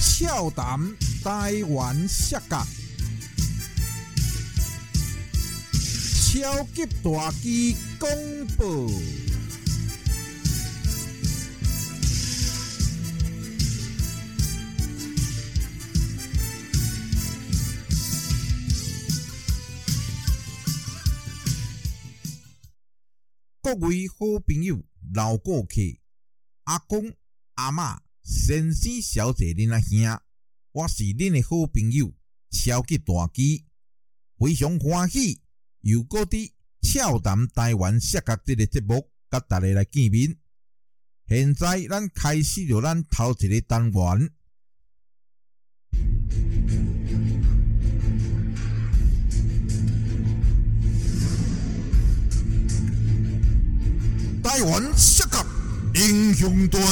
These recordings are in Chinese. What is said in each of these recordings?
笑谈台湾摔角，超级大机公布。各位好朋友、老顾客、阿公、阿嬷、先生、小姐、恁阿兄，我是恁的好朋友超级大机，非常欢喜又搁伫俏谈台湾适合即个节目，甲大家来见面。现在咱开始着咱头一个单元。台湾适合英雄盾。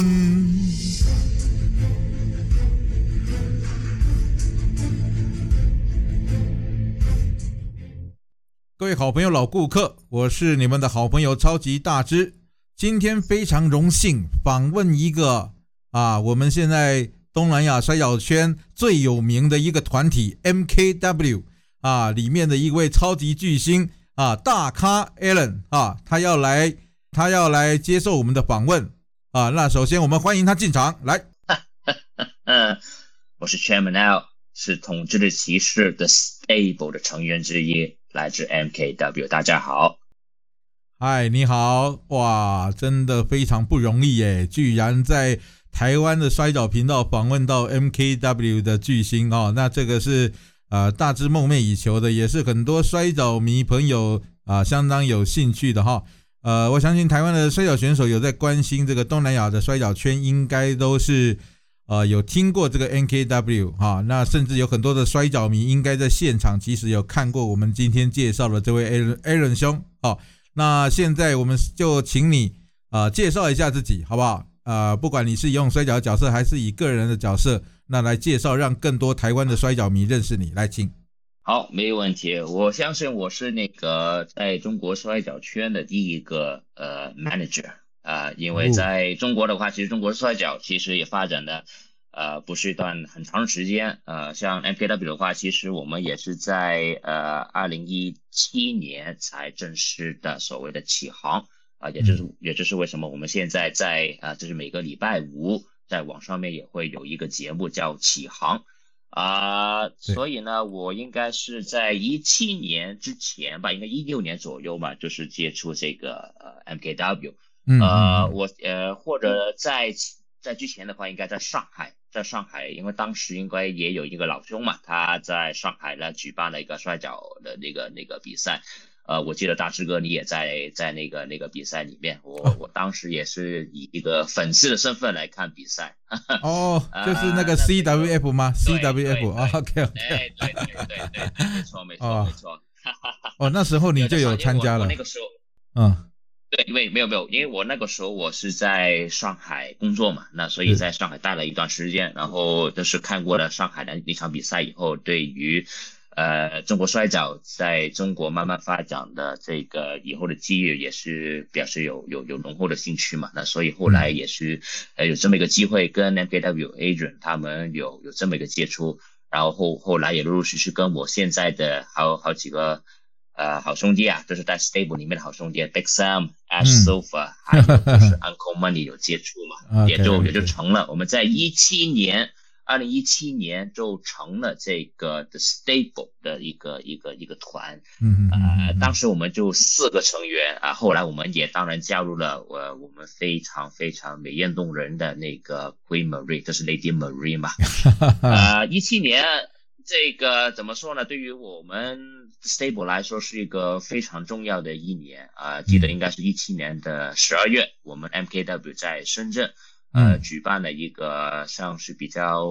各位好朋友、老顾客，我是你们的好朋友超级大只。今天非常荣幸访问一个啊，我们现在东南亚摔跤圈最有名的一个团体 MKW 啊，里面的一位超级巨星啊，大咖 Allen 啊，他要来，他要来接受我们的访问啊。那首先我们欢迎他进场来。嗯，我是 Chairman L，是统治的骑士的 Stable 的成员之一。来自 MKW，大家好，嗨，你好，哇，真的非常不容易耶，居然在台湾的摔跤频道访问到 MKW 的巨星哦，那这个是呃大致梦寐以求的，也是很多摔跤迷朋友啊相当有兴趣的哈，呃，我相信台湾的摔跤选手有在关心这个东南亚的摔跤圈，应该都是。呃，有听过这个 NKW 哈，那甚至有很多的摔跤迷应该在现场其实有看过我们今天介绍的这位 Aaron Aaron 兄哦。那现在我们就请你啊介绍一下自己好不好？呃，不管你是用摔跤角色还是以个人的角色，那来介绍让更多台湾的摔跤迷认识你，来请。好，没有问题。我相信我是那个在中国摔跤圈的第一个呃 manager。啊，因为在中国的话，其实中国摔跤其实也发展的，呃，不是一段很长时间。呃，像 MKW 的话，其实我们也是在呃二零一七年才正式的所谓的起航啊，也就是也就是为什么我们现在在啊，就是每个礼拜五在网上面也会有一个节目叫起航啊，所以呢，我应该是在一七年之前吧，应该一六年左右吧，就是接触这个呃 MKW。呃，我呃，或者在在之前的话，应该在上海，在上海，因为当时应该也有一个老兄嘛，他在上海呢举办了一个摔跤的那个那个比赛，呃，我记得大师哥你也在在那个那个比赛里面，我我当时也是以一个粉丝的身份来看比赛。哦，就是那个 CWF 吗？CWF，OK OK。对对对对对，没错没错没错。哦，那时候你就有参加了。那个时候，嗯。对，因为没有没有，因为我那个时候我是在上海工作嘛，那所以在上海待了一段时间，然后就是看过了上海的那场比赛以后，对于呃中国摔跤在中国慢慢发展的这个以后的机遇也是表示有有有浓厚的兴趣嘛，那所以后来也是呃有这么一个机会跟 NKW Adrian 他们有有这么一个接触，然后后后来也陆陆续续跟我现在的好好几个。呃，好兄弟啊，就是在 Stable 里面的好兄弟，Big Sam、Ash Sofa，还有就是 Uncle Money 有接触嘛，也就也就成了。我们在一七年，二零一七年就成了这个 The Stable 的一个一个一个团。嗯呃，当时我们就四个成员啊，后来我们也当然加入了我我们非常非常美艳动人的那个 Queen Marie，这是 Lady Marie 嘛。呃，一七年。这个怎么说呢？对于我们 Stable 来说是一个非常重要的一年啊！记得应该是一七年的十二月，我们 MKW 在深圳呃举办了一个像是比较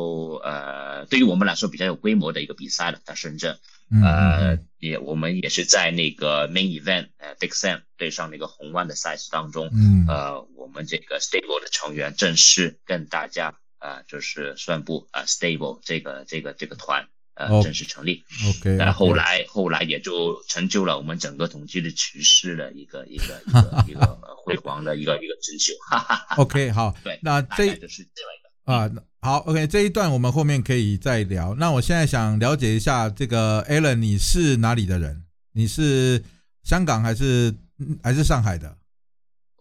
呃对于我们来说比较有规模的一个比赛了，在深圳呃也我们也是在那个 Main Event 呃 Big Sam 对上那个红湾的赛事当中，呃我们这个 Stable 的成员正式跟大家呃就是宣布啊 Stable 这个这个这个团。呃正式成立。OK，那后来后来也就成就了我们整个统计的趋势的一个一个一个 一个辉煌的一个一个成就。OK，好，对，那这就是这样一个。啊，好，OK，这一段我们后面可以再聊。那我现在想了解一下，这个 Alan，你是哪里的人？你是香港还是还是上海的？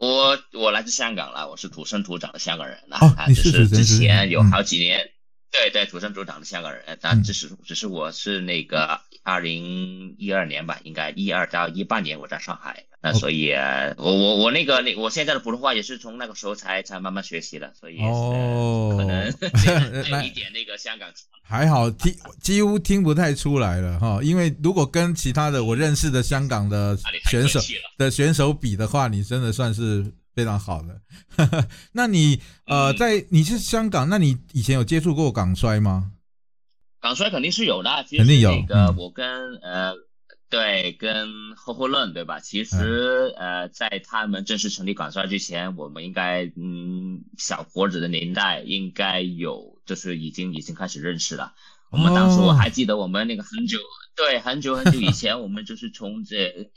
我我来自香港了，我是土生土长的香港人啊。哦，你是之前有好几年。对对，土生土长的香港人，但只是只是我是那个二零一二年吧，应该一二到一八年我在上海，那所以我我我那个那我现在的普通话也是从那个时候才才慢慢学习的，所以哦，可能 有一点那个香港还好听几乎听不太出来了哈，因为如果跟其他的我认识的香港的选手的选手比的话，你真的算是。非常好的，那你呃，在你是香港，那你以前有接触过港衰吗？港衰肯定是有的，肯定有。那个我跟呃，对，跟霍霍论对吧？其实呃，在他们正式成立港衰之前，我们应该嗯，小伙子的年代应该有，就是已经已经开始认识了。我们当时我还记得，我们那个很久，对，很久很久以前，我们就是从这。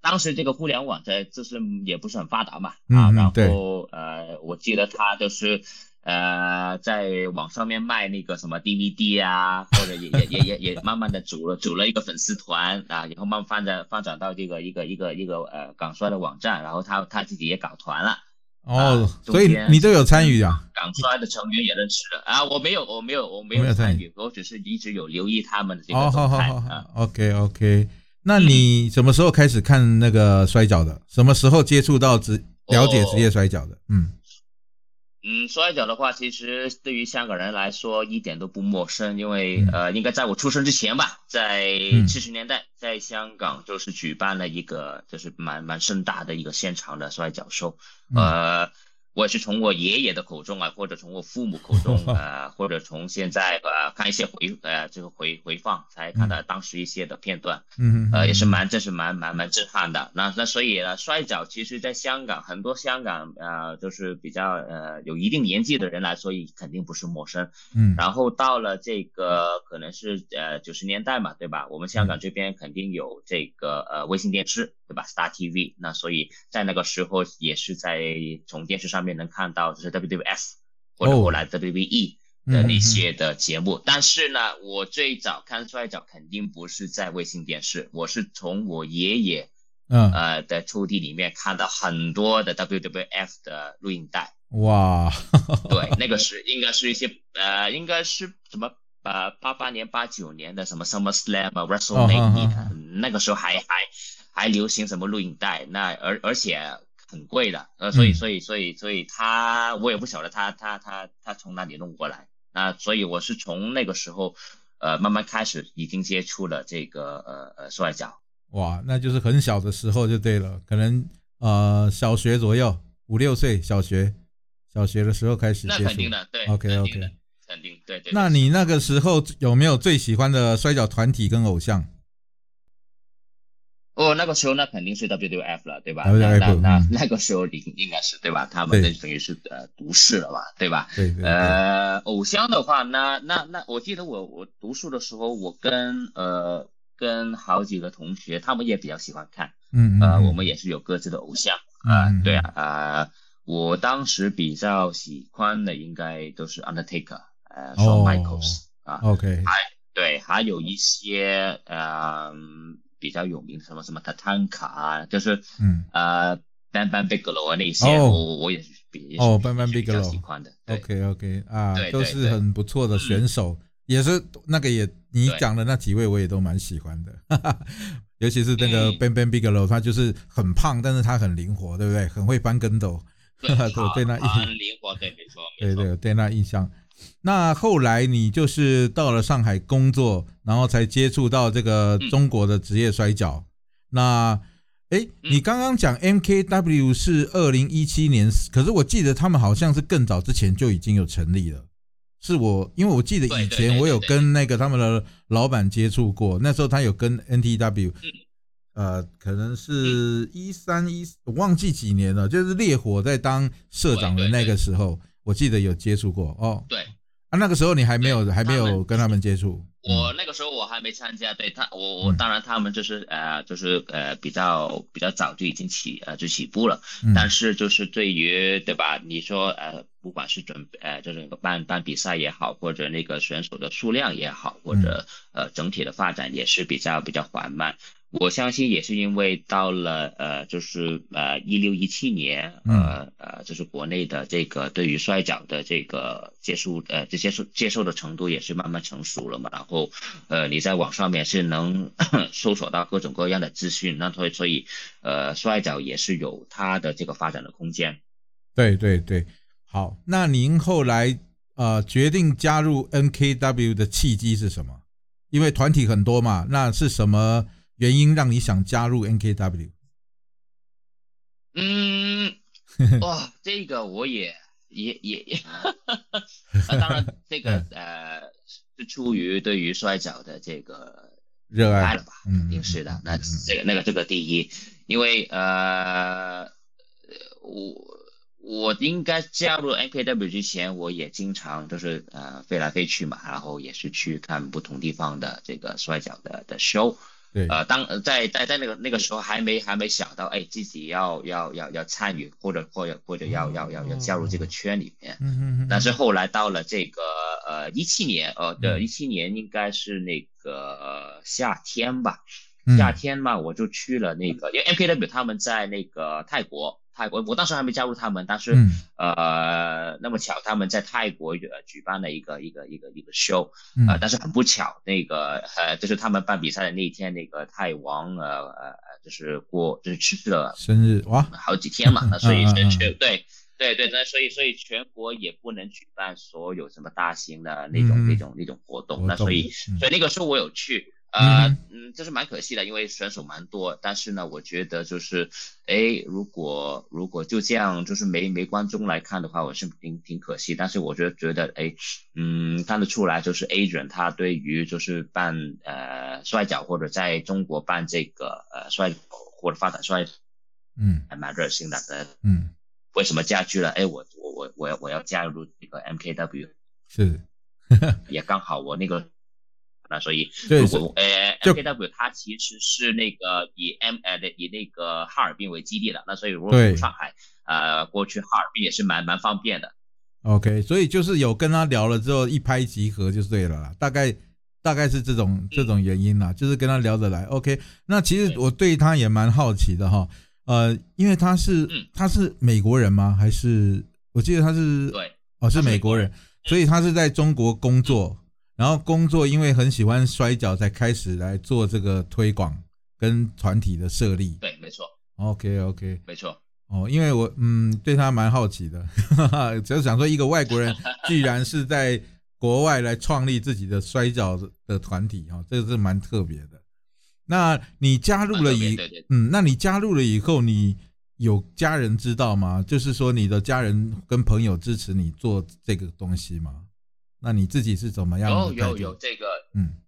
当时这个互联网在就是也不是很发达嘛，啊，然后呃，我记得他就是呃，在网上面卖那个什么 DVD 啊，或者也也也也也慢慢的组了组了一个粉丝团啊，然后慢慢发展发展到这个一个一个一个呃港衰的网站，然后他他自己也搞团了。哦，所以你都有参与啊？港衰的成员也认识了啊？我没有，我没有，我没有参与，我只是一直有留意他们的这个动态啊。OK OK。那你什么时候开始看那个摔跤的？什么时候接触到职了解职业摔跤的？嗯嗯，摔跤的话，其实对于香港人来说一点都不陌生，因为呃，应该在我出生之前吧，在七十年代，在香港就是举办了一个就是蛮蛮盛大的一个现场的摔跤秀，呃。我是从我爷爷的口中啊，或者从我父母口中，呃，或者从现在呃看一些回呃这个回回放，才看到当时一些的片段，嗯呃也是蛮真是蛮蛮蛮震撼的。那那所以呢，摔跤其实在香港很多香港呃就是比较呃有一定年纪的人来说，肯定不是陌生。嗯，然后到了这个可能是呃九十年代嘛，对吧？我们香港这边肯定有这个呃卫星电视，对吧？Star TV。那所以在那个时候也是在从电视上面。能看到就是 WWF 或者后来 WWE 的那些的节目，但是呢，我最早看摔跤肯定不是在卫星电视，我是从我爷爷嗯呃的抽屉里面看到很多的 WWF 的录影带。哇，对，那个是应该是一些呃，应该是什么呃八八年八九年的什么 Summer Slam 啊 WrestleMania，那个时候还还还流行什么录影带，那而而且。很贵的，呃，所以所以所以所以他我也不晓得他他他他从哪里弄过来，那所以我是从那个时候，呃，慢慢开始已经接触了这个呃呃摔跤。哇，那就是很小的时候就对了，可能呃小学左右五六岁小学小学的时候开始接触。那肯定的，对，OK OK，肯定对对。那你那个时候有没有最喜欢的摔跤团体跟偶像？哦，那个时候那肯定是 WWF 了，对吧？那那那那个时候应应该是对吧？他们那等于是呃独市了嘛，对吧？对对。呃，偶像的话，那那那我记得我我读书的时候，我跟呃跟好几个同学，他们也比较喜欢看，嗯呃，我们也是有各自的偶像啊，对啊啊，我当时比较喜欢的应该都是 Undertaker，呃，Shawn Michaels 啊，OK，还对，还有一些嗯。比较有名的什么什么 Tatanka 啊，就是嗯。呃 Bam Bigelow 那些，我我也是比哦 Bam Bigelow 喜欢的，OK OK 啊，都是很不错的选手，也是那个也你讲的那几位我也都蛮喜欢的，尤其是那个 banban Bigelow，他就是很胖，但是他很灵活，对不对？很会翻跟斗，对对那很灵活，对没错，对对对那印象。那后来你就是到了上海工作，然后才接触到这个中国的职业摔跤。那，哎，你刚刚讲 MKW 是二零一七年，可是我记得他们好像是更早之前就已经有成立了。是我，因为我记得以前我有跟那个他们的老板接触过，那时候他有跟 NTW，呃，可能是一三一，我忘记几年了，就是烈火在当社长的那个时候。我记得有接触过哦，对。啊，那个时候你还没有还没有跟他们接触，我那个时候我还没参加，对他，我我当然他们就是呃就是呃比较比较早就已经起呃就起步了，但是就是对于对吧？你说呃不管是准备呃就是办办比赛也好，或者那个选手的数量也好，或者呃整体的发展也是比较比较缓慢。我相信也是因为到了呃，就是呃一六一七年，呃呃，就是国内的这个对于摔角的这个接受呃这接受接受的程度也是慢慢成熟了嘛。然后呃你在网上面是能 搜索到各种各样的资讯，那所以所以呃摔角也是有它的这个发展的空间。对对对，好，那您后来呃决定加入 NKW 的契机是什么？因为团体很多嘛，那是什么？原因让你想加入 NKW？嗯，哇，这个我也也也，也 当然这个 呃是出于对于摔跤的这个热爱了吧？肯，定是的。那这个那个这个第一，因为呃我我应该加入 NKW 之前，我也经常就是呃飞来飞去嘛，然后也是去看不同地方的这个摔跤的的 show。对，呃，当在在在那个那个时候还没还没想到，哎，自己要要要要参与或者或者或者要要要要加入这个圈里面。嗯嗯嗯。但是后来到了这个呃一七年，呃的一七年应该是那个夏天吧，夏天嘛，我就去了那个，因为 MKW 他们在那个泰国。泰国，我当时还没加入他们，但是呃，那么巧他们在泰国呃举办了一个一个一个一个 show，呃，但是很不巧，那个呃，就是他们办比赛的那一天，那个泰王呃呃就是过就是去世了，生日哇，好几天嘛，那 所以全全对对对，那所以所以全国也不能举办所有什么大型的那种那种那种活动，那所以所以那个时候我有去。呃，嗯，这是蛮可惜的，因为选手蛮多，但是呢，我觉得就是，哎，如果如果就这样，就是没没观众来看的话，我是挺挺可惜。但是我觉得觉得，哎，嗯，看得出来，就是 Adrian 他对于就是办呃摔角或者在中国办这个呃摔或者发展摔，嗯，还蛮热心的。嗯，为什么加剧了？哎，我我我我要我要加入这个 MKW，是，也刚好我那个。那所以，如果呃，MKW 它其实是那个以 M 呃的以那个哈尔滨为基地的，那所以如果从上海呃过去哈尔滨也是蛮蛮方便的。OK，所以就是有跟他聊了之后一拍即合就对了啦，大概大概是这种这种原因啦，就是跟他聊得来。OK，那其实我对他也蛮好奇的哈，呃，因为他是他是美国人吗？还是我记得他是对哦是美国人，所以他是在中国工作。然后工作，因为很喜欢摔跤，才开始来做这个推广跟团体的设立。对，没错。OK OK，没错。哦，因为我嗯对他蛮好奇的，只是想说一个外国人居然是在国外来创立自己的摔跤的团体哈，这个是蛮特别的。那你加入了以嗯，那你加入了以后，你有家人知道吗？就是说你的家人跟朋友支持你做这个东西吗？那你自己是怎么样？有有有这个，嗯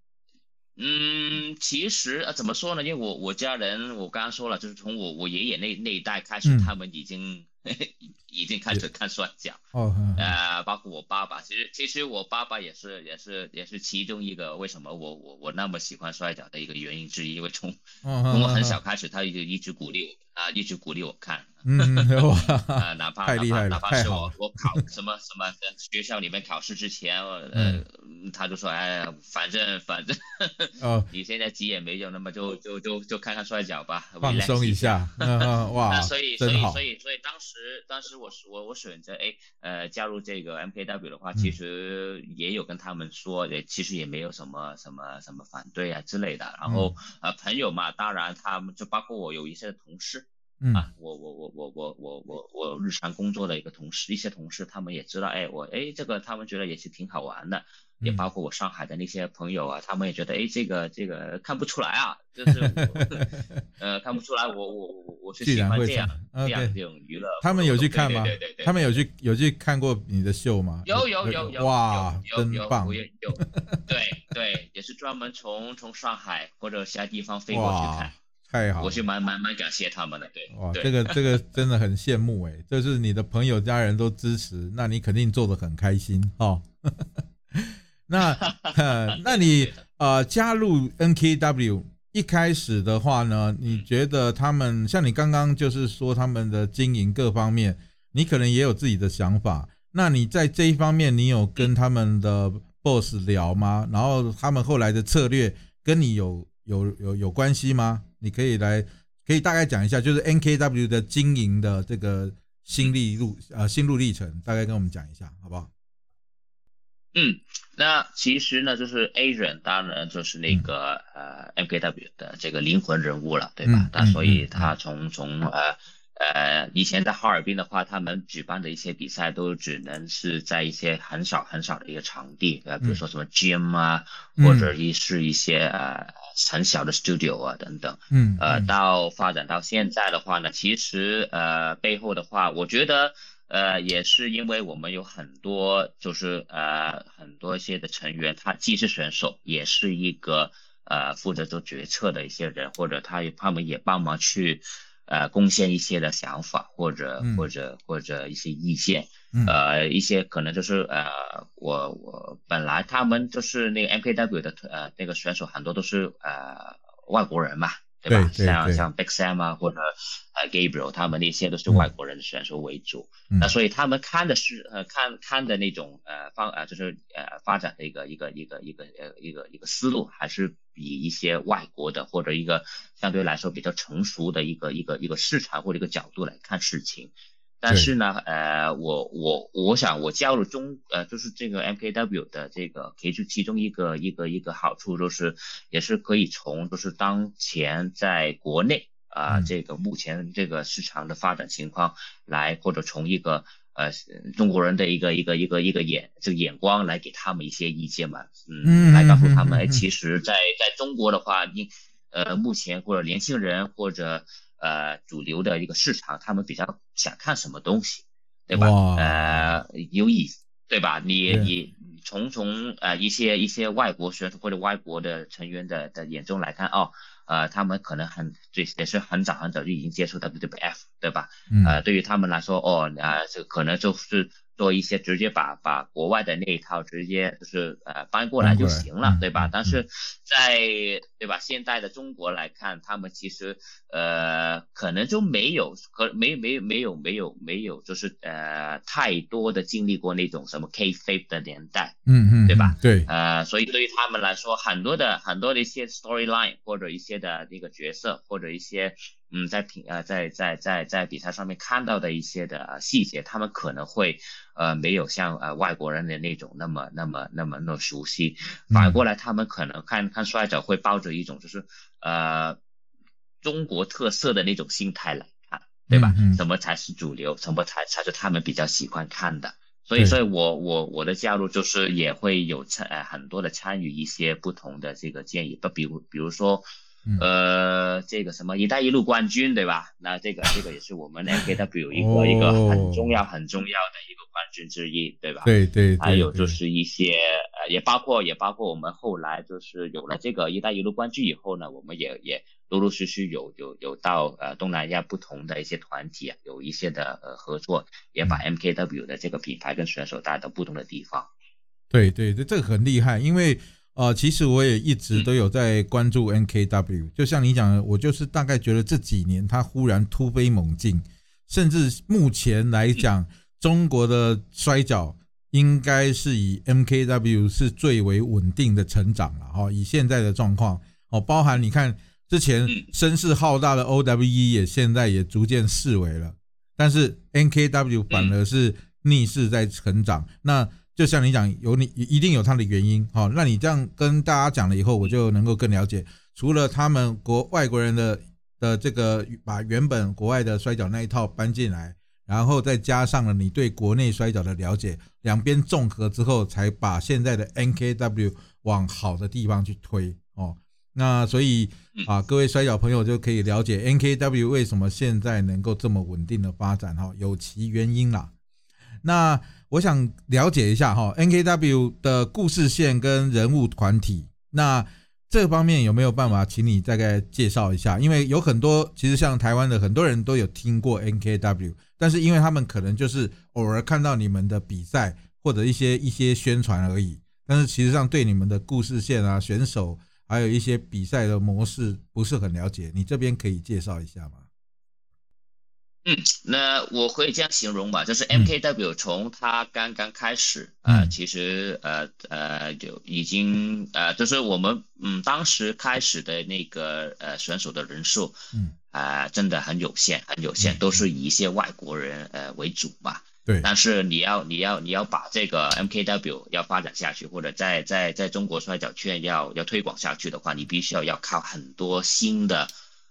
嗯，其实呃怎么说呢？因为我我家人，我刚刚说了，就是从我我爷爷那那一代开始，他们已经 已经开始看摔跤。哦，呃，包括我爸爸，其实其实我爸爸也是也是也是其中一个为什么我我我那么喜欢摔跤的一个原因之一，因为从从我很小开始，他就一直鼓励我。啊，一直鼓励我看，嗯，啊，哪怕哪怕哪怕是我我考什么什么学校里面考试之前，呃，他就说，哎，反正反正，哦，你现在急也没用，那么就就就就看看摔跤吧，放松一下，嗯哇，所以所以所以所以当时当时我我我选择哎呃加入这个 MKW 的话，其实也有跟他们说，也其实也没有什么什么什么反对啊之类的，然后啊朋友嘛，当然他们就包括我有一些同事。啊，我我我我我我我我日常工作的一个同事，一些同事他们也知道，哎，我哎这个他们觉得也是挺好玩的，也包括我上海的那些朋友啊，他们也觉得，哎，这个这个看不出来啊，就是 呃看不出来，我我我我是喜欢这样这样这种娱乐。他们有去看吗？对对对，他们有去有去看过你的秀吗？有有有有哇，真棒！有有 对对，也是专门从从上海或者其他地方飞过去看。太好，我是蛮蛮蛮感谢他们的，对，哇，这个这个真的很羡慕哎，就是你的朋友家人都支持，那你肯定做的很开心哦。那那你呃加入 NKW 一开始的话呢，你觉得他们像你刚刚就是说他们的经营各方面，你可能也有自己的想法。那你在这一方面，你有跟他们的 boss 聊吗？然后他们后来的策略跟你有有有有关系吗？你可以来可以大概讲一下，就是 NKW 的经营的这个心历路呃心路历程，大概跟我们讲一下，好不好？嗯，那其实呢，就是 A 人当然就是那个呃 N K W 的这个灵魂人物了，对吧？那所以他从从呃。呃，以前在哈尔滨的话，他们举办的一些比赛都只能是在一些很少很少的一个场地，呃，比如说什么 gym 啊，或者一是一些呃很小的 studio 啊等等。嗯。呃，到发展到现在的话呢，其实呃背后的话，我觉得呃也是因为我们有很多就是呃很多一些的成员，他既是选手，也是一个呃负责做决策的一些人，或者他他们也帮忙去。呃，贡献一些的想法，或者或者或者一些意见，呃，一些可能就是呃，我我本来他们就是那个 MKW 的呃那个选手很多都是呃外国人嘛。对吧？像像 Big Sam 啊，或者呃 Gabriel，他们那些都是外国人的选手为主。那所以他们看的是呃看看的那种呃方呃就是呃发展的一个一个一个一个呃一个一个思路，还是比一些外国的或者一个相对来说比较成熟的一个一个一个市场或者一个角度来看事情。但是呢，呃，我我我想我加入中呃，就是这个 MKW 的这个，其实其中一个一个一个好处，就是也是可以从就是当前在国内啊这个目前这个市场的发展情况来，或者从一个呃中国人的一个一个一个一个眼这个眼光来给他们一些意见嘛，嗯，来告诉他们，哎，其实在在中国的话，你呃目前或者年轻人或者。呃，主流的一个市场，他们比较想看什么东西，对吧？呃，有意思，对吧？你你从从呃一些一些外国选手或者外国的成员的的眼中来看，哦，呃，他们可能很最也是很早很早就已经接触 WWF，对吧？呃，对于他们来说，哦，啊，这可能就是。做一些直接把把国外的那一套直接就是呃搬过来就行了，对吧？但是在对吧现代的中国来看，他们其实呃可能就没有可没没没有没有没有就是呃太多的经历过那种什么 K f a p e 的年代，嗯嗯，对吧？对，呃，所以对于他们来说，很多的很多的一些 storyline 或者一些的那个角色或者一些。嗯，在平呃，在在在在比赛上面看到的一些的细节，他们可能会呃没有像呃外国人的那种那么那么那么那么熟悉，反过来他们可能看看摔跤会抱着一种就是呃中国特色的那种心态来看，对吧？什么才是主流？什么才才是他们比较喜欢看的？所以，所以我我我的加入就是也会有参呃很多的参与一些不同的这个建议，不比如比如说。呃，这个什么“一带一路”冠军，对吧？那这个 这个也是我们 NKW 一个一个很重要很重要的一个冠军之一，对吧？对对。还有就是一些呃，也包括也包括我们后来就是有了这个“一带一路”冠军以后呢，我们也也陆陆续续有有有到呃东南亚不同的一些团体啊，有一些的呃合作，也把 MKW 的这个品牌跟选手带到不同的地方。对对对，这个很厉害，因为。呃，其实我也一直都有在关注 NKW，就像你讲的，我就是大概觉得这几年它忽然突飞猛进，甚至目前来讲，中国的摔跤应该是以 MKW 是最为稳定的成长了哈。以现在的状况。哦，包含你看之前声势浩大的 OWE 也现在也逐渐式微了，但是 NKW 反而是逆势在成长。那就像你讲，有你一定有它的原因，好，那你这样跟大家讲了以后，我就能够更了解。除了他们国外国人的的这个把原本国外的摔跤那一套搬进来，然后再加上了你对国内摔跤的了解，两边综合之后，才把现在的 NKW 往好的地方去推哦。那所以啊，各位摔跤朋友就可以了解 NKW 为什么现在能够这么稳定的发展哈，有其原因啦。那我想了解一下哈，NKW 的故事线跟人物团体，那这方面有没有办法请你大概介绍一下？因为有很多其实像台湾的很多人都有听过 NKW，但是因为他们可能就是偶尔看到你们的比赛或者一些一些宣传而已，但是其实上对你们的故事线啊、选手，还有一些比赛的模式不是很了解，你这边可以介绍一下吗？嗯，那我可以这样形容吧，就是 MKW 从它刚刚开始，呃，其实呃呃就已经呃，就是我们嗯当时开始的那个呃选手的人数，嗯啊真的很有限，很有限，都是以一些外国人呃为主嘛。对。但是你要你要你要把这个 MKW 要发展下去，或者在在在中国摔跤圈要要推广下去的话，你必须要要靠很多新的。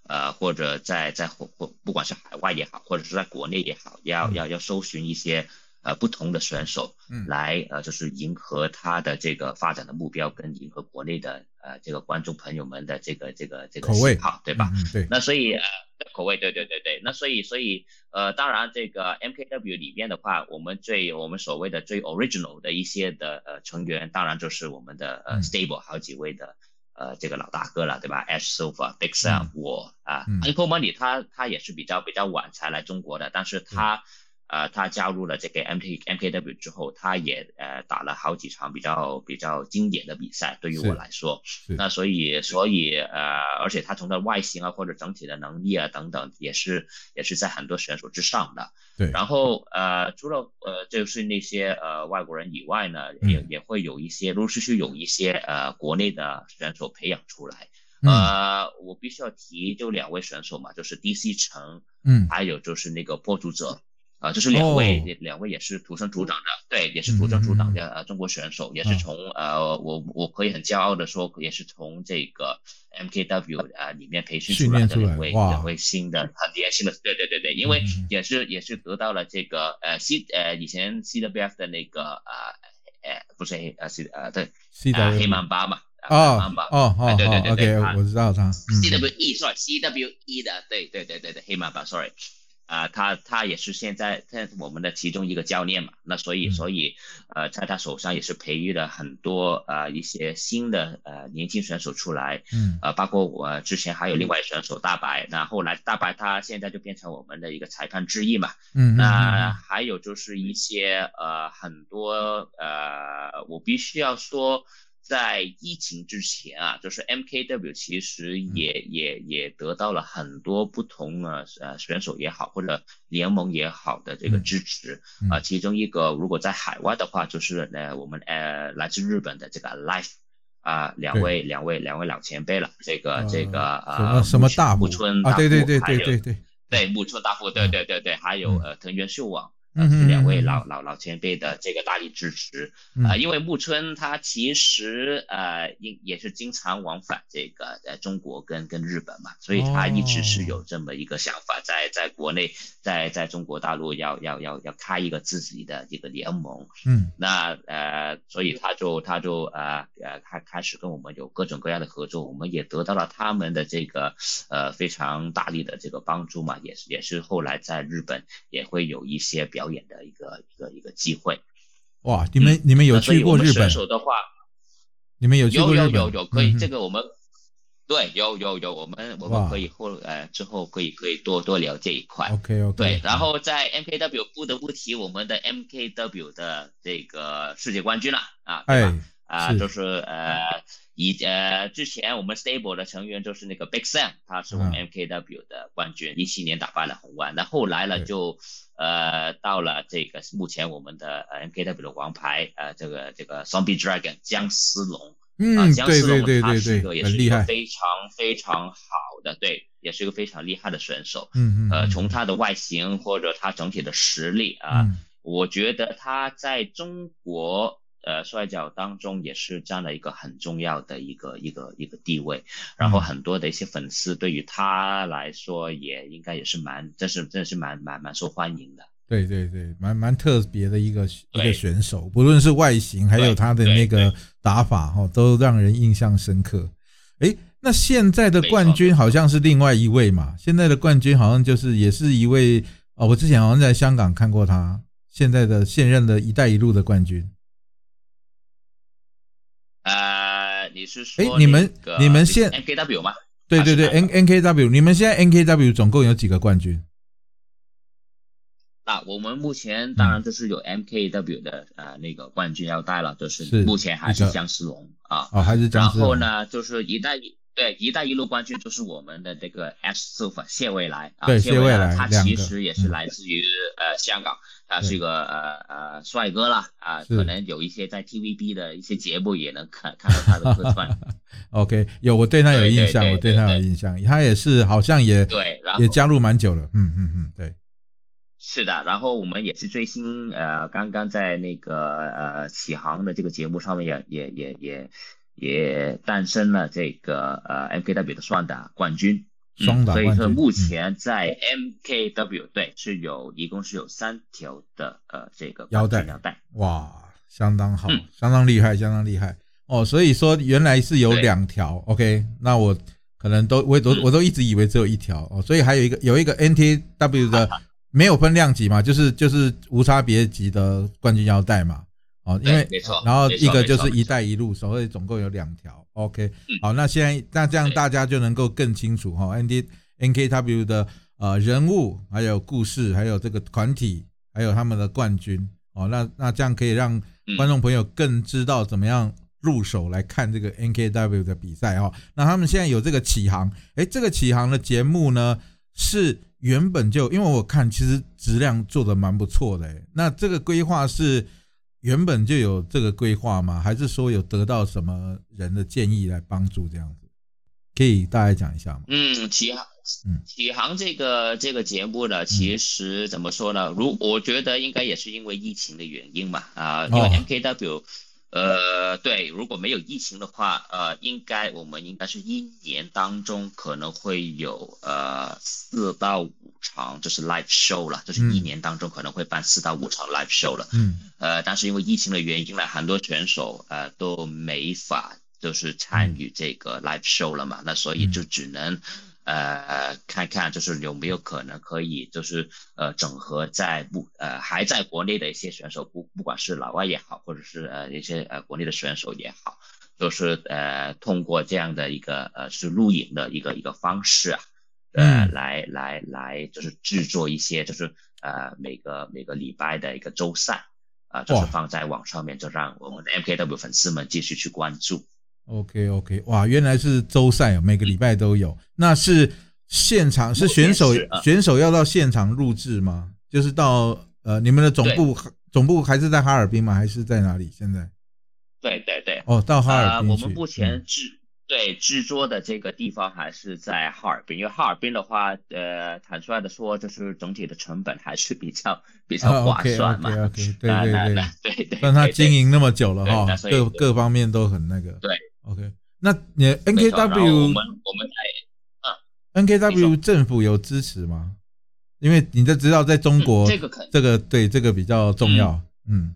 呃，或者在在或或不管是海外也好，或者是在国内也好，要要要搜寻一些呃不同的选手，嗯，来呃就是迎合他的这个发展的目标，跟迎合国内的呃这个观众朋友们的这个这个这个口味，好对吧？对。那所以呃口味，对对对对。那所以所以呃当然这个 MKW 里面的话，我们最我们所谓的最 original 的一些的呃成员，当然就是我们的呃 stable 好几位的。呃，这个老大哥了，对吧？Ash Sofa、Big Sam，我啊，Uncle Money，他他也是比较比较晚才来中国的，但是他。呃，他加入了这个 M T M K W 之后，他也呃打了好几场比较比较经典的比赛。对于我来说，那所以所以呃，而且他从他的外形啊或者整体的能力啊等等，也是也是在很多选手之上的。对。然后呃，除了呃就是那些呃外国人以外呢，也也会有一些陆陆续续有一些呃国内的选手培养出来。呃，我必须要提就两位选手嘛，就是 D C 城，嗯，还有就是那个播主者。啊，这是两位，两位也是土生土长的，对，也是土生土长的呃中国选手，也是从呃我我可以很骄傲的说，也是从这个 MKW 啊里面培训出来的两位两位新的很年轻的，对对对对，因为也是也是得到了这个呃 C 呃以前 CWF 的那个啊呃不是黑呃 C 呃对黑曼巴嘛啊哦哦对对对对，我知道他 CWE sorry CWE 的对对对对对黑曼巴 sorry。啊，他他也是现在在我们的其中一个教练嘛，那所以所以呃，在他手上也是培育了很多呃一些新的呃年轻选手出来，嗯，呃，包括我之前还有另外选手大白，那后来大白他现在就变成我们的一个裁判之一嘛，嗯，那还有就是一些呃很多呃，我必须要说。在疫情之前啊，就是 MKW 其实也也也得到了很多不同的呃选手也好或者联盟也好的这个支持啊，其中一个如果在海外的话，就是呃我们呃来自日本的这个 Life 啊两位两位两位老前辈了，这个这个呃什么大木村啊对对对对对对对。木村大富对对对对，还有呃藤原秀网。是两位老老老前辈的这个大力支持啊，因为木村他其实呃，也也是经常往返这个呃中国跟跟日本嘛，所以他一直是有这么一个想法，在在国内，在在中国大陆要要要要开一个自己的这个联盟，嗯，那呃，所以他就他就呃呃开开始跟我们有各种各样的合作，我们也得到了他们的这个呃非常大力的这个帮助嘛，也是也是后来在日本也会有一些表。演的一个一个一个机会，哇！你们你们有去过日本？选手的话，你们有去过日本？有有有可以，这个我们对有有有，我们我们可以后呃之后可以可以多多聊这一块。OK OK。对，然后在 MKW 不得不提我们的 MKW 的这个世界冠军了啊，对吧？啊，就是呃。以呃，之前我们 stable 的成员就是那个 Big Sam，他是我们 MKW 的冠军，一七年打败了红湾。那后来呢，就呃到了这个目前我们的呃 MKW 的王牌，呃这个这个 Zombie Dragon 姜思龙，嗯，姜思龙他是一个也是一个非常非常好的，对，也是一个非常厉害的选手。嗯嗯。呃，从他的外形或者他整体的实力啊，我觉得他在中国。呃，摔跤当中也是占了一个很重要的一个一个一个地位，然后很多的一些粉丝对于他来说也应该也是蛮，真是真的是蛮蛮蛮受欢迎的。对对对，蛮蛮特别的一个一个选手，不论是外形还有他的那个打法哈，都让人印象深刻。哎，那现在的冠军好像是另外一位嘛？现在的冠军好像就是也是一位哦，我之前好像在香港看过他，现在的现任的一带一路的冠军。呃，你是说，哎，你们你们现 NKW 吗？对对对，N NKW，你们现在 NKW 总共有几个冠军？啊，我们目前当然就是有 MKW 的呃那个冠军要带了，就是是目前还是姜思龙啊。哦，还是僵然。后呢，就是一带一对一带一路冠军就是我们的这个 S Silva 谢未来啊，对谢未来他其实也是嗯来自于呃香港，他是一个呃呃帅哥啦啊，可能有一些在 TVB 的一些节目也能看看到他的客串，OK，有我对他有印象，我对他有印象，他也是好像也对，然后也加入蛮久了。嗯嗯嗯，对，是的，然后我们也是最新呃，刚刚在那个呃启航的这个节目上面也也也也也诞生了这个呃 MKW 的双打冠军。嗯双打冠军所以说目嗯前在 MKW 对是有一共是有三条的呃这个腰带腰带。哇，相当好嗯，相当厉害，相当厉害哦。所以说原来是有两条，OK，那我可能都我都嗯我都一直以为只有一条哦，所以还有一个有一个 NTW 的 没有分量级嘛，就是就是无差别级的冠军腰带嘛。哦，因为没错然后一个就是“一带一路”，所以总共有两条。OK，嗯好，那现在那这样大家就能够更清楚哈，N D N K W 的呃人物，还有故事，还有这个团体，还有他们的冠军哦。那那这样可以让嗯观众朋友更知道怎么样入手来看这个 N K W 的比赛哈。那他们现在有这个启航，诶，这个启航的节目呢是原本就因为我看其实质量做的蛮不错的诶，那这个规划是。原本就有这个规划吗？还是说有得到什么人的建议来帮助这样子？可以大概讲一下吗？嗯，启航，嗯启航这个这个节目呢，其实怎么说呢？如我觉得应该也是因为疫情的原因嘛，啊、因为哦 MKW，呃，对，如果没有疫情的话，呃，应该我们应该是一年当中可能会有呃四到五场，就是 live show 了，就是一嗯。年当中可能会办四到五场 live show 了。嗯。呃，但是因为疫情的原因呢，很多选手呃都没法就是参与这个 live show 了嘛，那所以就只能呃看看就是有没有可能可以就是呃整合在不呃还在国内的一些选手，不不管是老外也好，或者是呃一些呃国内的选手也好，就是呃通过这样的一个呃是录影的一个一个方式啊。呃，嗯来来来，就是制作一些，就是呃每个每个礼拜的一个周赛，啊、就是放在网上面，就让我们的 MKW 粉丝们继续去关注。，OK OK，哇，原来是周赛哦，每个礼拜都有。那是现场是选手选手要到现场录制吗？就是到呃你们的总部总部还是在哈尔滨吗？还是在哪里？现在对对对，哦，到哈呃，尔滨去。我们目前嗯制、对制作的这个地方还是在哈尔滨，因为哈尔滨的话，呃，坦率的说，就是整体的成本还是比较 比啊较划，OK 算嘛。OK OK，对那那对对，对对，但他对对经营那么久了哈各各方面都很那个。对，OK，那你 NKW 我们我们在 NKW 政府有支持吗？因为你都知道，在中国嗯这个肯这个对这个比较重要，嗯，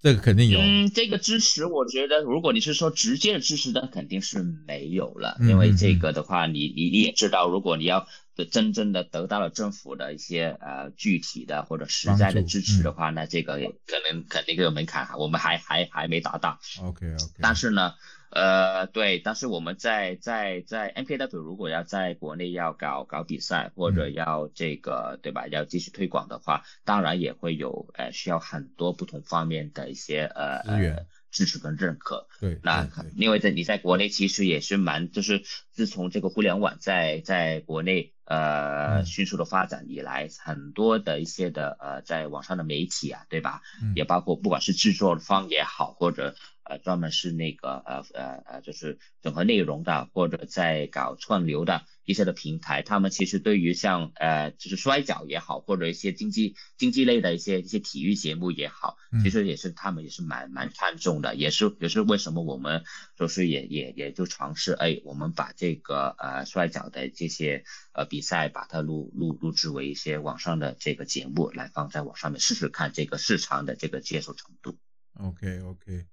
这个肯定有，嗯，这个支持，我觉得如果你是说直接的支持，那肯定是没有了，嗯因为这嗯个的话，你你你也知道，如果你要真正的得到了政府的一些呃具体的或者实在的支持的话，那这个也可能肯定有门槛，我们还还还没达到。OK OK，但是呢，呃，对，但是我们在在在 MKW 如果要在国内要搞搞比赛，或者嗯。要这个对吧，要继续推广的话，当然也会有呃需要很多不同方面的一些呃资源呃支持跟认可。对，那对对。因为在你在国内其实也是蛮，就是自从这个互联网在在国内呃嗯。迅速的发展以来，很多的一些的呃在网上的媒体啊，对吧？嗯。也包括不管是制作方也好，或者呃专门是那个呃呃呃就是整合内容的，或者在搞串流的一些的平台，他们其实对于像呃就是摔跤也好，或者一些经济经济类的一些一些体育节目也好，嗯。其实也是他们也是蛮蛮看重的，也是也是为什么我们就是也也也就尝试哎，我们把这个呃摔跤的这些呃比赛，把它录录录制为一些网上的这个节目来放在网上面试试看这个市场的这个接受程度。OK OK，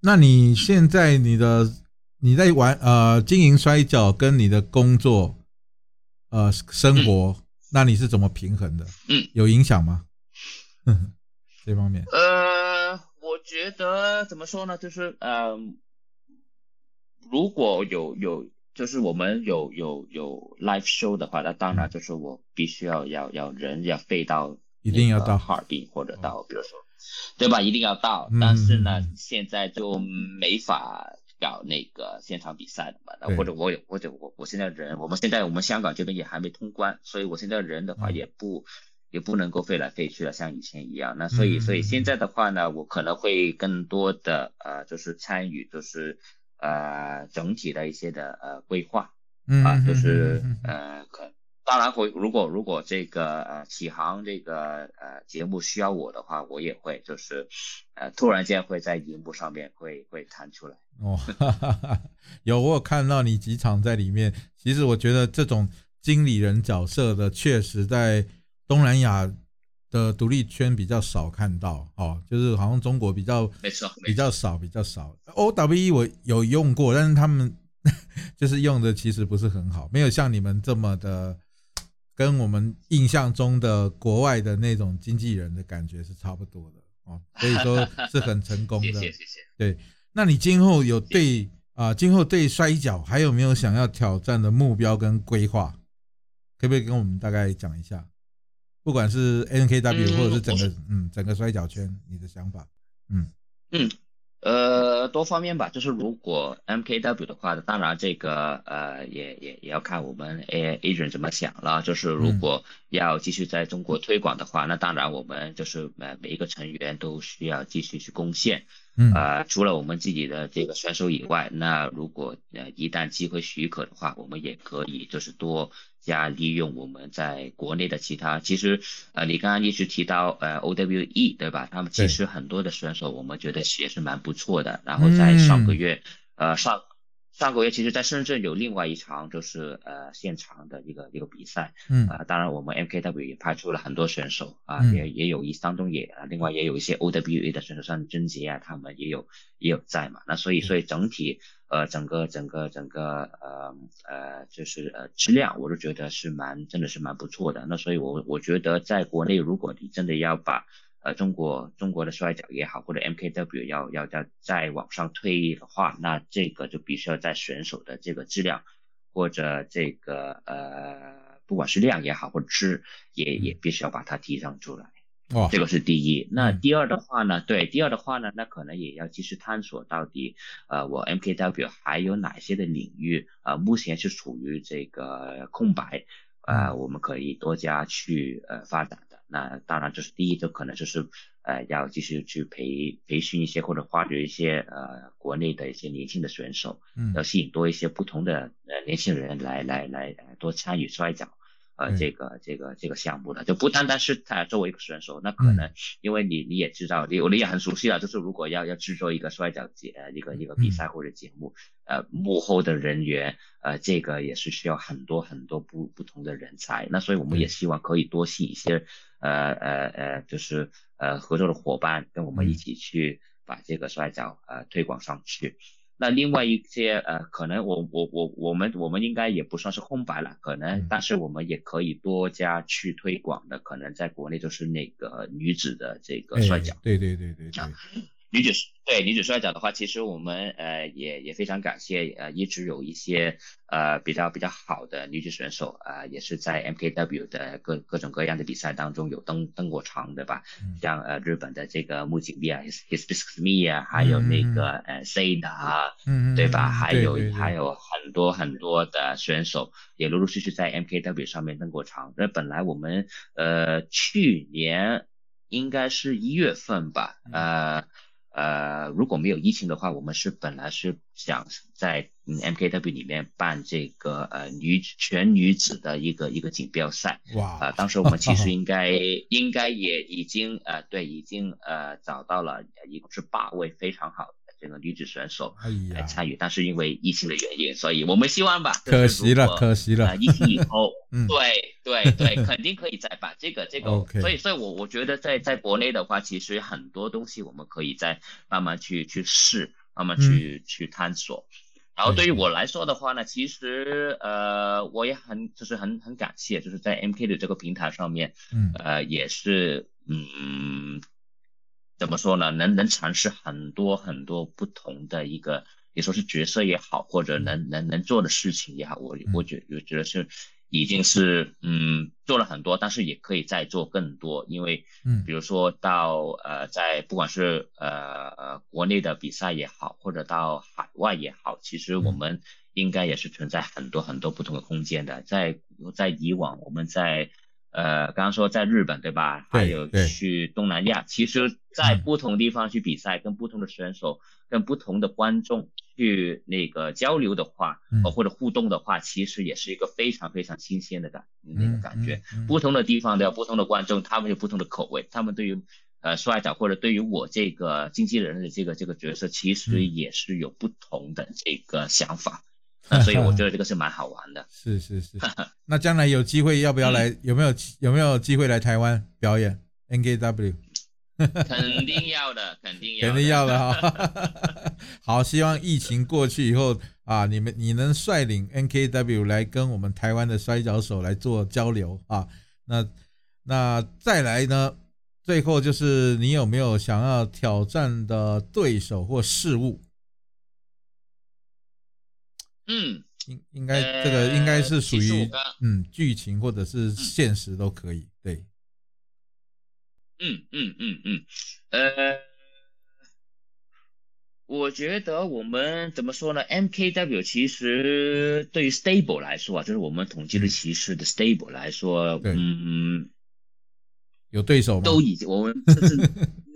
那你现在你的你在玩呃经营摔跤跟你的工作呃生活，那你是怎么平衡的？嗯，有影响吗？这方面，呃，我觉得怎么说呢，就是呃，如果有有就是我们有有有 live show 的话，那当然就是我必须要要要人要飞到一定要到。哈尔滨或者到，比如说，对吧？一定要到，但是呢，现在就没法搞那个现场比赛了嘛。或者我有，或者我我现在人，我们现在我们香港这边也还没通关，所以我现在人的话也不也不能够飞来飞去了，像以前一样。那所以所以现在的话呢，我可能会更多的呃，就是参与，就是呃整体的一些的呃规划啊，就是呃可。当然会，如果如果这个呃启航这个呃节目需要我的话，我也会就是呃突然间会在荧幕上面会会弹出来。哦哈哈，有我有看到你几场在里面。其实我觉得这种经理人角色的，确实在东南亚的独立圈比较少看到。哦，就是好像中国比较没错比较少比较少。O W E 我有用过，但是他们 就是用的其实不是很好，没有像你们这么的。跟我们印象中的国外的那种经纪人的感觉是差不多的哦，所以说是很成功的。谢谢谢谢。对，那你今后有对 啊，今后对摔跤还有没有想要挑战的目标跟规划？可不可以跟我们大概讲一下？不管是 NKW 或者是整个嗯整个摔跤圈，你的想法？嗯嗯。呃，多方面吧，就是如果 MKW 的话，当然这个呃也也也要看我们 A agent 怎么想了。就是如果要继续在中国推广的话，那当然我们就是呃每一个成员都需要继续去贡献。嗯，呃，除了我们自己的这个选手以外，那如果呃一旦机会许可的话，我们也可以就是多加利用我们在国内的其他。其实呃，你刚刚一直提到呃 OWE 对吧？他们其实很多的选手我们觉得也是蛮不错的。然后在上个月呃上。上个月其实，在深圳有另外一场，就是呃现场的一个一个比赛，嗯。啊，当然我们 MKW 也派出了很多选手啊，也也有一当中也啊，另外也有一些 OWA 的选手，像甄杰啊，他们也有也有在嘛，那所以所以整体呃整个整个整个呃呃就是呃质量，我都觉得是蛮真的是蛮不错的，那所以我我觉得在国内，如果你真的要把呃，中国中国的摔角也好，或者 MKW 要要要再往上推的话，那这个就必须要在选手的这个质量，或者这个呃，不管是量也好，或者质也也必须要把它提上出来。哦，这个是第一。那第二的话呢？对，第二的话呢，那可能也要继续探索到底，呃，我 MKW 还有哪些的领域啊，目前是处于这个空白，呃，我们可以多加去呃发展。那当然，就是第一，就可能就是呃，要继续去培培训一些或者发掘一些呃国内的一些年轻的选手，嗯，要吸引多一些不同的呃年轻人来来来多参与摔跤。呃，这个这个这个项目的。就不单单是他作为一个选手，那可能因为你你也知道，你我你也很熟悉了，就是如果要要制作一个摔跤节呃一个一个比赛或者节目，呃幕后的人员呃这个也是需要很多很多不不同的人才，那所以我们也希望可以多吸一些呃呃呃就是呃合作的伙伴跟我们一起去把这个摔跤呃推广上去。那另外一些呃，可能我我我我们我们应该也不算是空白了，可能，但是我们也可以多加去推广的，可能在国内就是那个女子的这个摔跤，对对对对对。女子对女子摔跤的话，其实我们呃也也非常感谢呃一直有一些呃比较比较好的女子选手啊，也是在 MKW 的各各种各样的比赛当中有登登过场，对吧？像呃日本的这个木井丽啊，His His Business Me 啊，还有那个呃 Seda，嗯对吧？还有还有很多很多的选手也陆陆续续在 MKW 上面登过场。那本来我们呃去年应该是一月份吧，呃。呃，如果没有疫情的话，我们是本来是想在 MKW 里面办这个呃女全女子的一个一个锦标赛。哇！啊，当时我们其实 应该应该也已经呃对，已经呃找到了一共是八位非常好。这个女子选手来参与，但是因为疫情的原因，所以我们希望吧。可惜了，可惜了。疫情以后，对 对对，肯定可以再办这个这个。所以所以，我我觉得在在国内的话，其实很多东西我们可以再慢慢去去试，慢慢去去探索。然后对于我来说的话呢，其实呃，我也很就是很很感谢，就是在 MK 的这个平台上面，嗯呃，也是嗯。怎么说呢？能能尝试很多很多不同的一个，你说是角色也好，或者能能能做的事情也好，我我觉我觉得是已经是嗯做了很多，但是也可以再做更多，因为嗯比如说到呃在不管是呃呃国内的比赛也好，或者到海外也好，其实我们应该也是存在很多很多不同的空间的。在在以往我们在呃刚刚说在日本对吧？还有去东南亚，其实在不同地方去比赛，跟不同的选手，跟不同的观众。去那个交流的话，呃或者互动的话，其实也是一个非常非常新鲜的感那个感觉。不同的地方的不同的观众，他们有不同的口味，他们对于呃摔跤或者对于我这个经纪人的这个这个角色，其实也是有不同的这个想法。所以我觉得这个是蛮好玩的。是 是是。那将来有机会要不要来？有没有有没有机会来台湾表演 NKW？肯定要的，肯定要，肯定要的哈。好，希望疫情过去以后啊，你们你能率领 NKW 来跟我们台湾的摔跤手来做交流啊。那那再来呢？最后就是你有没有想要挑战的对手或事物？嗯，应应该这个应该是属于嗯剧情或者是现实都可以，对。嗯嗯嗯嗯，呃，我觉得我们怎么说呢？MKW 其实对于 stable 来说啊，就是我们统计的骑士的 stable 来说，嗯，有对手吗？都已经我们这是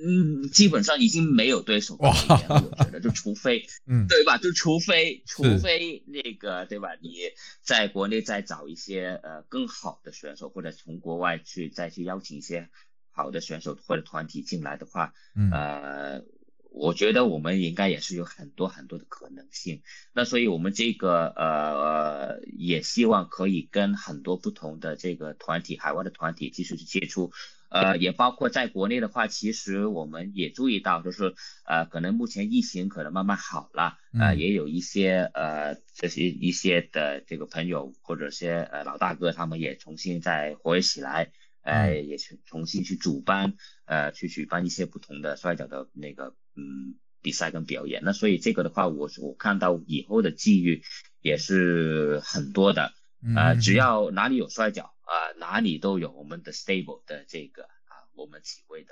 嗯，基本上已经没有对手了。我觉得就除非，嗯，对吧？就除非除非那个对吧？你在国内再找一些呃更好的选手，或者从国外去再去邀请一些。好的选手或者团体进来的话，呃，我觉得我们应该也是有很多很多的可能性。那所以我们这个呃也希望可以跟很多不同的这个团体、海外的团体继续去接触。呃，也包括在国内的话，其实我们也注意到，就是呃，可能目前疫情可能慢慢好了，呃，也有一些呃这些一些的这个朋友或者些呃老大哥，他们也重新再活跃起来。呃，也去重新去主办，呃，去举办一些不同的摔跤的那个嗯比赛跟表演。那所以这个的话，我我看到以后的机遇也是很多的。呃，只要哪里有摔跤啊，哪里都有我们的 stable 的这个啊，我们几位的。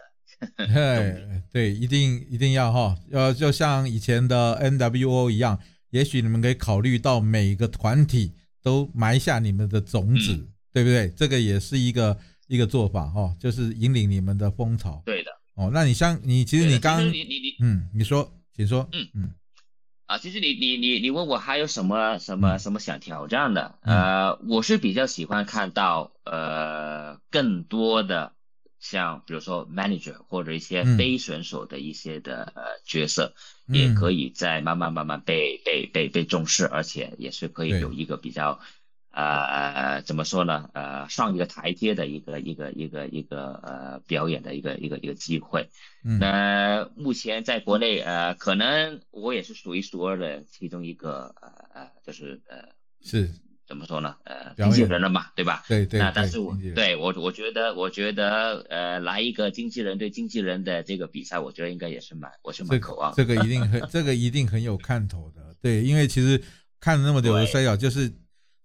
对，一定一定要哈，要就像以前的 NWO 一样，也许你们可以考虑到每个团体都埋下你们的种子，对不对？这个也是一个。一个做法哈，就是引领你们的风潮。对的。哦，那你像你，其实你刚，你你你，嗯，你说，请说。嗯嗯。啊，其实你你你你问我还有什么什么什么想挑战的？呃，我是比较喜欢看到呃更多的像比如说 manager 或者一些非选手的一些的呃角色，也可以在慢慢慢慢被被被被重视，而且也是可以有一个比较。呃，怎么说呢？呃，上一个台阶的一个一个一个一个呃表演的一个一个一个机会。那目前在国内，呃，可能我也是数一数二的其中一个，呃呃，就是呃是怎么说呢？呃，经纪人了嘛，对吧？对对。那但是我对我我觉得我觉得呃来一个经纪人对经纪人的这个比赛，我觉得应该也是蛮我是蛮渴望。这个一定很这个一定很有看头的，对，因为其实看了那么久的摔跤，就是。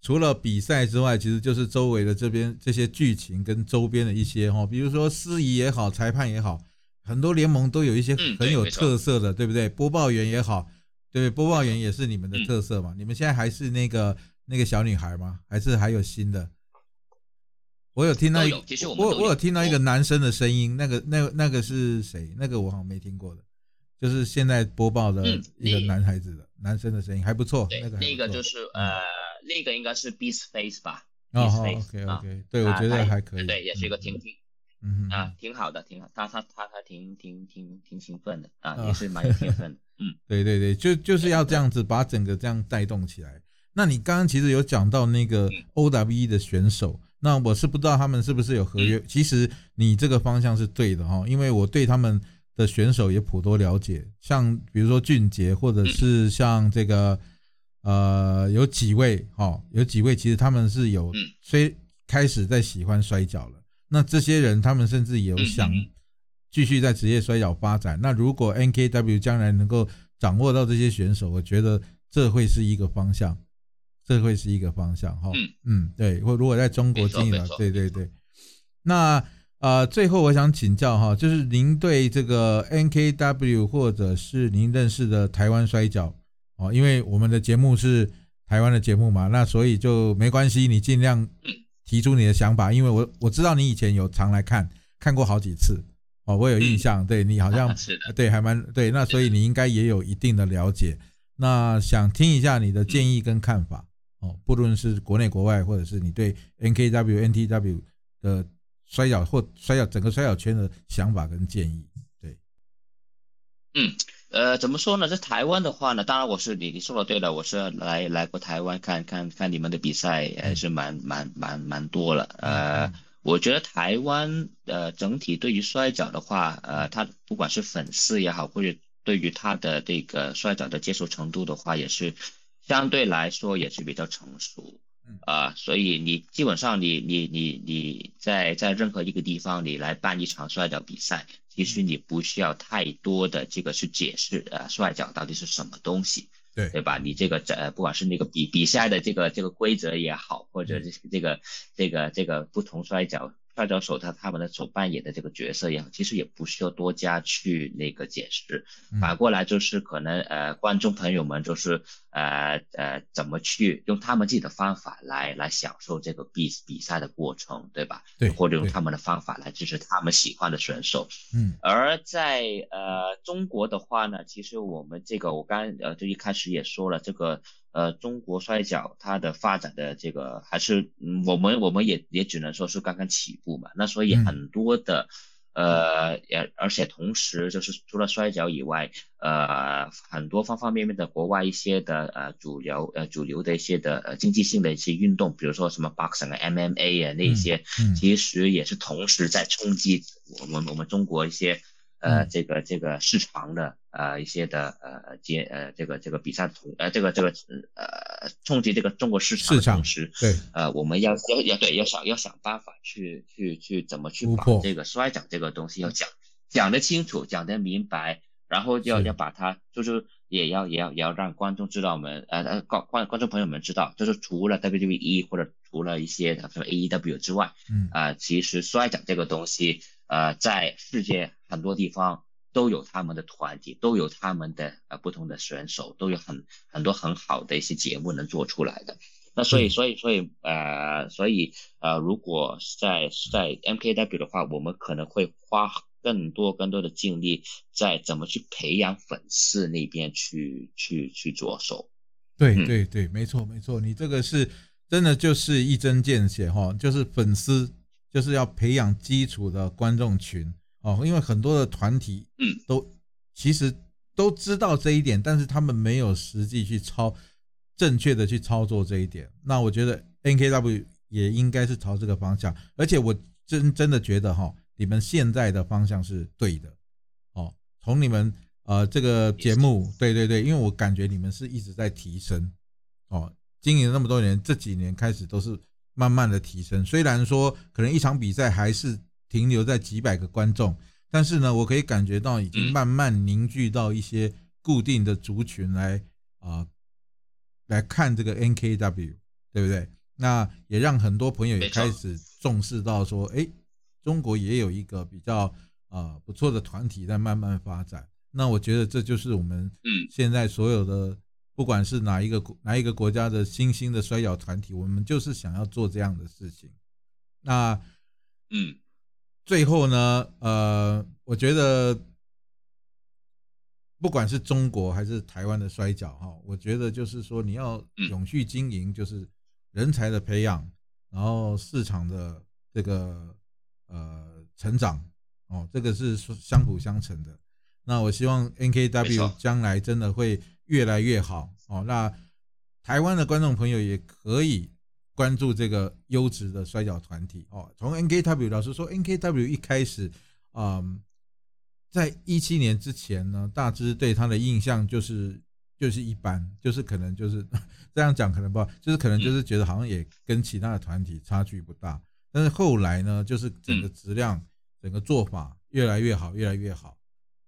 除了比赛之外，其实就是周围的这边这些剧情跟周边的一些哈，比如说司仪也好，裁判也好，很多联盟都有一些很有特色的，对不对？播报员也好，对，播报员也是你们的特色嘛。你们现在还是那个那个小女孩吗？还是还有新的？我有听到，我我有听到一个男生的声音，那个那那个是谁？那个我好像没听过的，就是现在播报的一个男孩子的男生的声音还不错。那个那个就是呃。那个应该是 Beast Face 吧？哦，OK OK，对我觉得还可以，对，也是一个挺挺，嗯啊，挺好的，挺好，他他他他挺挺挺挺兴奋的啊，也是蛮有天分的，嗯，对对对，就就是要这样子把整个这样带动起来。那你刚刚其实有讲到那个 OWE 的选手，那我是不知道他们是不是有合约。其实你这个方向是对的哈，因为我对他们的选手也颇多了解，像比如说俊杰，或者是像这个。呃，有几位哈，有几位其实他们是有，虽开始在喜欢摔跤了。那这些人他们甚至有想继续在职业摔跤发展。那如果 NKW 将来能够掌握到这些选手，我觉得这会是一个方向。这会是一个方向哈。嗯嗯，对，或如果在中国经营对对对。那呃，最后我想请教哈，就是您对这个 NKW 或者是您认识的台湾摔跤哦，因为我们的节目是台湾的节目嘛，那所以就没关系，你尽量 提出你的想法，因为我我知道你以前有常来看看过好几次哦，我有印象，对你好像 对，还蛮对。那所以你应该也有一定的了解。那想听一下你的建议跟看法哦，不论是国内国外，或者是你对 NKW、NTW 的摔跤或摔跤整个摔跤圈的想法跟建议。对，呃，怎么说呢？在台湾的话呢，当然我是你你说的对了，我是来来过台湾看看看你们的比赛，还是蛮蛮蛮蛮多了。呃，我觉得台湾呃整体对于摔跤的话，呃，他不管是粉丝也好，或者对于他的这个摔跤的接受程度的话，也是相对来说也是比较成熟。嗯。啊、所以你基本上你你你你在在任何一个地方你来办一场摔跤比赛，其实你不需要太多的这个去解释呃摔跤到底是什么东西，对。对吧？你这个呃不管是那个比比赛的这个这个规则也好，或者这这个这个这个不同摔跤摔跤手他他们的所扮演的这个角色也好，其实也不需要多加去那个解释。嗯反过来就是可能呃观众朋友们就是呃呃怎么去用他们自己的方法来来享受这个比比赛的过程，对吧？对或者用他们的方法来支持他们喜欢的选手。嗯而在呃中国的话呢，其实我们这个我刚呃就一开始也说了，这个呃中国摔跤它的发展的这个还是嗯我们我们也也只能说是刚刚起步嘛，那所以嗯很多的。呃，也而且同时就是除了摔跤以外，呃，很多方方面面的国外一些的呃主流呃主流的一些的呃经济性的一些运动，比如说什么 boxing 啊、MMA 啊那一些，嗯其实也是同时在冲击我们我们中国一些呃嗯。这个这个市场的呃一些的呃接呃这个这个比赛同呃这个这个呃冲击这个中国市场的同时，对，呃，我们要要要对要想要想办法去去去怎么去把这个摔跤这个东西要讲讲得清楚，讲得明白，然后要要把它就是也要也要也要让观众知道我们呃呃观观观众朋友们知道，就是除了 WWE 或者除了一些什么 AEW 之外，嗯。啊、其实摔跤这个东西，呃，在世界很多地方都有他们的团体，都有他们的呃不同的选手，都有很很多很好的一些节目能做出来的。那所以，嗯所以，所以，呃，所以，呃，如果在在 MKW 的话，我们可能会花更多更多的精力在怎么去培养粉丝那边去去去着手。对嗯对对，没错没错，你这个是真的就是一针见血哈，就是粉丝就是要培养基础的观众群。哦，因为很多的团体嗯。都其实都知道这一点，但是他们没有实际去操正确的去操作这一点。那我觉得 NKW 也应该是朝这个方向，而且我真真的觉得哈，你们现在的方向是对的。哦，从你们呃这个节目，对对对，因为我感觉你们是一直在提升。哦，经营那么多年，这几年开始都是慢慢的提升。虽然说可能一场比赛还是停留在几百个观众，但是呢，我可以感觉到已经慢慢凝聚到一些固定的族群来啊、来看这个 NKW，对不对？那也让很多朋友也开始重视到说，哎，中国也有一个比较啊、不错的团体在慢慢发展。那我觉得这就是我们嗯现在所有的，不管是哪一个国哪一个国家的新兴的摔跤团体，我们就是想要做这样的事情。那嗯最后呢，呃，我觉得不管是中国还是台湾的摔跤哈，我觉得就是说你要嗯永续经营，就是人才的培养，然后市场的这个呃成长哦，这个是相辅相成的。那我希望 NKW 将来真的会越来越好哦。那台湾的观众朋友也可以关注这个优质的摔角团体哦。从 NKW 老师说，NKW 一开始，嗯，在一七年之前呢，大致对他的印象就是就是一般，就是可能就是 这样讲可能不好，就是可能就是觉得好像也跟其他的团体差距不大。但是后来呢，就是整个质量、整个做法越来越好，越来越好。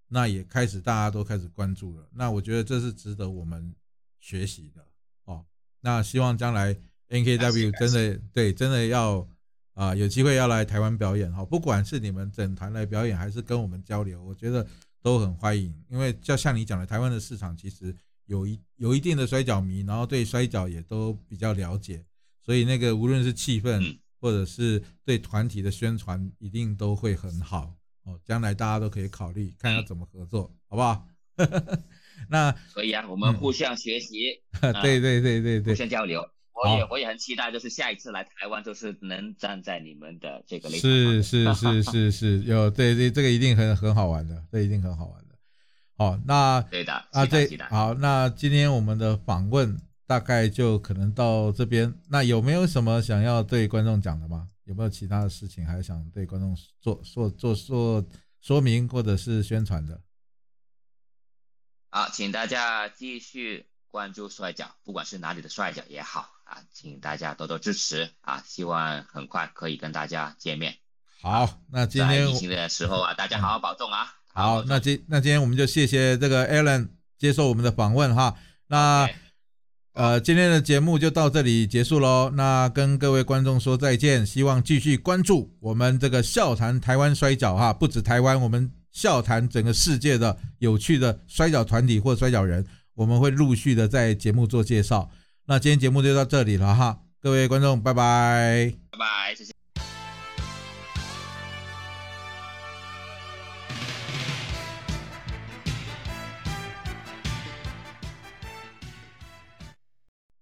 那也开始大家都开始关注了。那我觉得这是值得我们学习的哦。那希望将来 NKW 真的对真的要啊有机会要来台湾表演哈，不管是你们整团来表演，还是跟我们交流，我觉得都很欢迎。因为就像你讲的，台湾的市场其实有一有一定的摔角迷，然后对摔角也都比较了解，所以那个无论是气氛或者是对团体的宣传，一定都会很好哦。将来大家都可以考虑看要怎么合作，好不好？那可以啊，我们互相学习，对对对对对，互相交流。我也我也很期待，就是下一次来台湾，就是能站在你们的这个是是是 是是，有对对，这个一定很很好玩的，这一定很好玩的。好，那对的啊，对，好，那今天我们的访问大概就可能到这边。那有没有什么想要对观众讲的吗？有没有其他的事情还想对观众做做做做说明或者是宣传的？好，请大家继续关注摔角，不管是哪里的摔角也好啊，请大家多多支持啊！希望很快可以跟大家见面。好，那今天疫情的时候啊，大家好好保重啊！好，那今那今天我们就谢谢这个 Alan 接受我们的访问哈。那呃，今天的节目就到这里结束喽。那跟各位观众说再见，希望继续关注我们这个笑谈台湾摔角哈，不止台湾，我们。笑谈整个世界的有趣的摔角团体或摔角人，我们会陆续的在节目做介绍。那今天节目就到这里了哈，各位观众，拜拜，拜拜，谢谢。